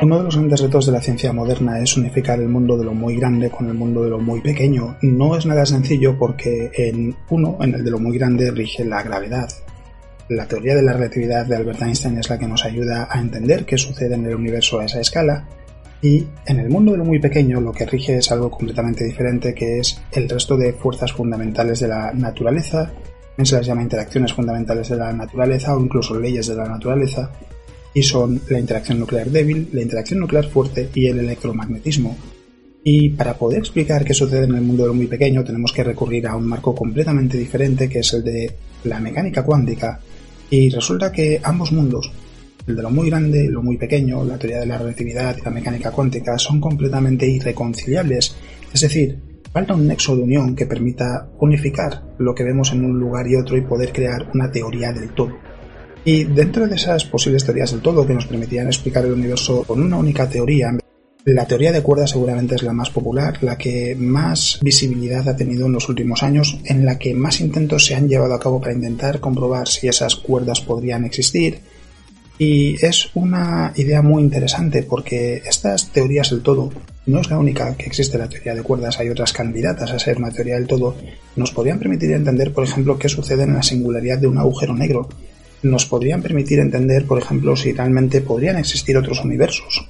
Uno de los grandes retos de la ciencia moderna es unificar el mundo de lo muy grande con el mundo de lo muy pequeño. No es nada sencillo porque en uno, en el de lo muy grande, rige la gravedad. La teoría de la relatividad de Albert Einstein es la que nos ayuda a entender qué sucede en el universo a esa escala. Y en el mundo de lo muy pequeño lo que rige es algo completamente diferente que es el resto de fuerzas fundamentales de la naturaleza, se las llama interacciones fundamentales de la naturaleza o incluso leyes de la naturaleza, son la interacción nuclear débil, la interacción nuclear fuerte y el electromagnetismo. Y para poder explicar qué sucede en el mundo de lo muy pequeño tenemos que recurrir a un marco completamente diferente que es el de la mecánica cuántica y resulta que ambos mundos, el de lo muy grande y lo muy pequeño, la teoría de la relatividad y la mecánica cuántica son completamente irreconciliables, es decir, falta un nexo de unión que permita unificar lo que vemos en un lugar y otro y poder crear una teoría del todo. Y dentro de esas posibles teorías del todo que nos permitían explicar el universo con una única teoría, la teoría de cuerdas seguramente es la más popular, la que más visibilidad ha tenido en los últimos años, en la que más intentos se han llevado a cabo para intentar comprobar si esas cuerdas podrían existir. Y es una idea muy interesante porque estas teorías del todo no es la única que existe la teoría de cuerdas, hay otras candidatas a ser una teoría del todo, nos podrían permitir entender, por ejemplo, qué sucede en la singularidad de un agujero negro, nos podrían permitir entender, por ejemplo, si realmente podrían existir otros universos.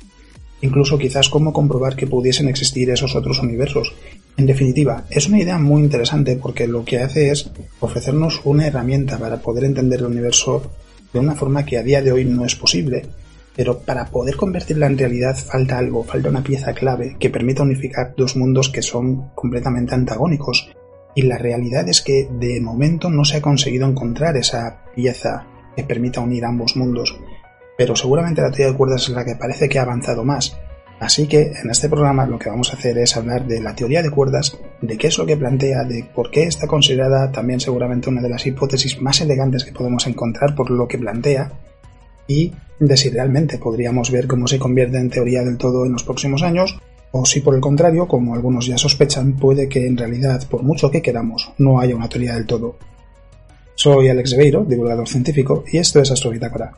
Incluso quizás cómo comprobar que pudiesen existir esos otros universos. En definitiva, es una idea muy interesante porque lo que hace es ofrecernos una herramienta para poder entender el universo de una forma que a día de hoy no es posible. Pero para poder convertirla en realidad falta algo, falta una pieza clave que permita unificar dos mundos que son completamente antagónicos. Y la realidad es que de momento no se ha conseguido encontrar esa pieza que permita unir ambos mundos, pero seguramente la teoría de cuerdas es la que parece que ha avanzado más. Así que en este programa lo que vamos a hacer es hablar de la teoría de cuerdas, de qué es lo que plantea, de por qué está considerada también seguramente una de las hipótesis más elegantes que podemos encontrar por lo que plantea, y de si realmente podríamos ver cómo se convierte en teoría del todo en los próximos años, o si por el contrario, como algunos ya sospechan, puede que en realidad, por mucho que queramos, no haya una teoría del todo. Soy Alex Beiro, divulgador científico, y esto es Astrobitácora.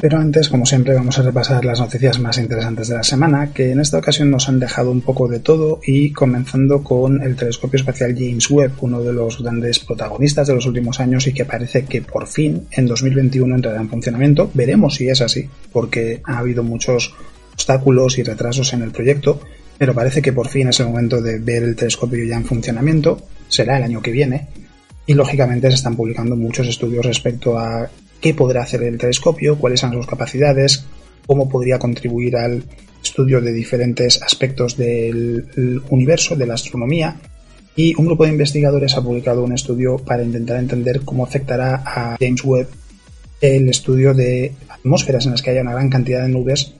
Pero antes, como siempre, vamos a repasar las noticias más interesantes de la semana, que en esta ocasión nos han dejado un poco de todo y comenzando con el telescopio espacial James Webb, uno de los grandes protagonistas de los últimos años y que parece que por fin en 2021 entrará en funcionamiento. Veremos si es así, porque ha habido muchos obstáculos y retrasos en el proyecto, pero parece que por fin es el momento de ver el telescopio ya en funcionamiento, será el año que viene, y lógicamente se están publicando muchos estudios respecto a qué podrá hacer el telescopio, cuáles son sus capacidades, cómo podría contribuir al estudio de diferentes aspectos del universo, de la astronomía, y un grupo de investigadores ha publicado un estudio para intentar entender cómo afectará a James Webb el estudio de atmósferas en las que haya una gran cantidad de nubes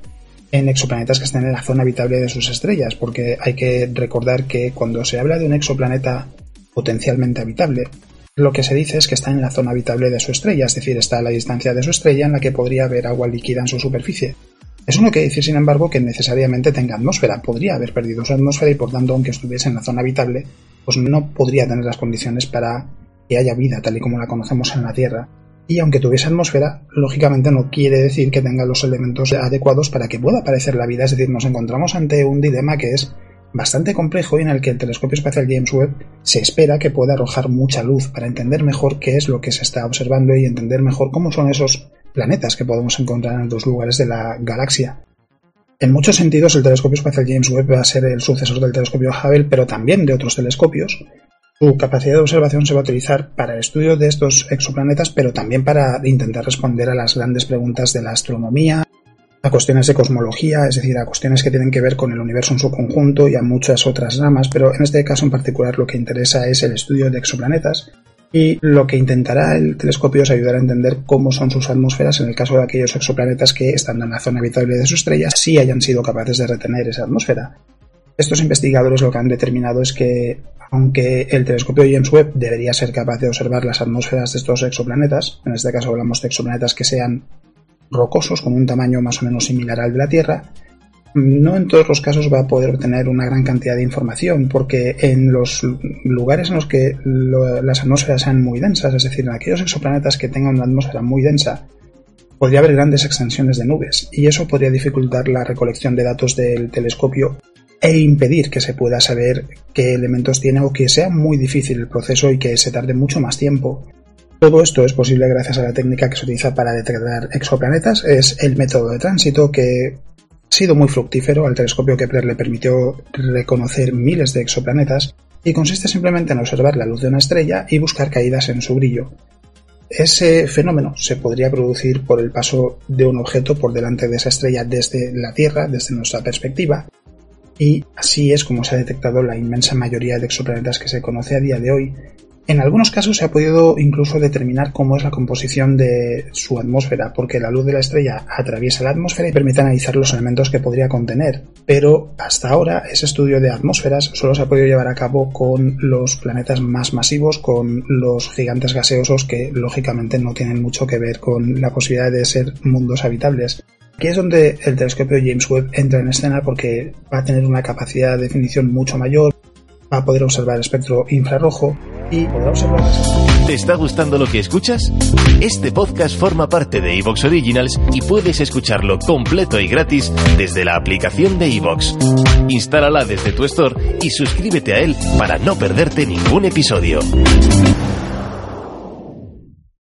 en exoplanetas que estén en la zona habitable de sus estrellas, porque hay que recordar que cuando se habla de un exoplaneta potencialmente habitable, lo que se dice es que está en la zona habitable de su estrella, es decir, está a la distancia de su estrella en la que podría haber agua líquida en su superficie. Eso no quiere decir, sin embargo, que necesariamente tenga atmósfera. Podría haber perdido su atmósfera y, por tanto, aunque estuviese en la zona habitable, pues no podría tener las condiciones para que haya vida tal y como la conocemos en la Tierra. Y aunque tuviese atmósfera, lógicamente no quiere decir que tenga los elementos adecuados para que pueda aparecer la vida. Es decir, nos encontramos ante un dilema que es bastante complejo y en el que el telescopio espacial James Webb se espera que pueda arrojar mucha luz para entender mejor qué es lo que se está observando y entender mejor cómo son esos planetas que podemos encontrar en otros lugares de la galaxia. En muchos sentidos, el telescopio espacial James Webb va a ser el sucesor del telescopio Hubble, pero también de otros telescopios. Su capacidad de observación se va a utilizar para el estudio de estos exoplanetas, pero también para intentar responder a las grandes preguntas de la astronomía, a cuestiones de cosmología, es decir, a cuestiones que tienen que ver con el universo en su conjunto y a muchas otras ramas, pero en este caso en particular lo que interesa es el estudio de exoplanetas y lo que intentará el telescopio es ayudar a entender cómo son sus atmósferas en el caso de aquellos exoplanetas que, estando en la zona habitable de su estrella, sí hayan sido capaces de retener esa atmósfera. Estos investigadores lo que han determinado es que, aunque el telescopio James Webb debería ser capaz de observar las atmósferas de estos exoplanetas, en este caso hablamos de exoplanetas que sean rocosos con un tamaño más o menos similar al de la Tierra, no en todos los casos va a poder obtener una gran cantidad de información, porque en los lugares en los que las atmósferas sean muy densas, es decir, en aquellos exoplanetas que tengan una atmósfera muy densa, podría haber grandes extensiones de nubes, y eso podría dificultar la recolección de datos del telescopio e impedir que se pueda saber qué elementos tiene o que sea muy difícil el proceso y que se tarde mucho más tiempo todo esto es posible gracias a la técnica que se utiliza para detectar exoplanetas. Es el método de tránsito que ha sido muy fructífero al telescopio Kepler le permitió reconocer miles de exoplanetas y consiste simplemente en observar la luz de una estrella y buscar caídas en su brillo. Ese fenómeno se podría producir por el paso de un objeto por delante de esa estrella desde la Tierra, desde nuestra perspectiva, y así es como se ha detectado la inmensa mayoría de exoplanetas que se conoce a día de hoy, en algunos casos se ha podido incluso determinar cómo es la composición de su atmósfera, porque la luz de la estrella atraviesa la atmósfera y permite analizar los elementos que podría contener. Pero hasta ahora ese estudio de atmósferas solo se ha podido llevar a cabo con los planetas más masivos, con los gigantes gaseosos que lógicamente no tienen mucho que ver con la posibilidad de ser mundos habitables. Aquí es donde el telescopio James Webb entra en escena porque va a tener una capacidad de definición mucho mayor, va a poder observar el espectro infrarrojo y podrá observar ¿Te está gustando lo que escuchas? Este podcast forma parte de Evox Originals y puedes escucharlo completo y gratis desde la aplicación de Evox. Instálala desde tu store y suscríbete a él para no perderte ningún episodio.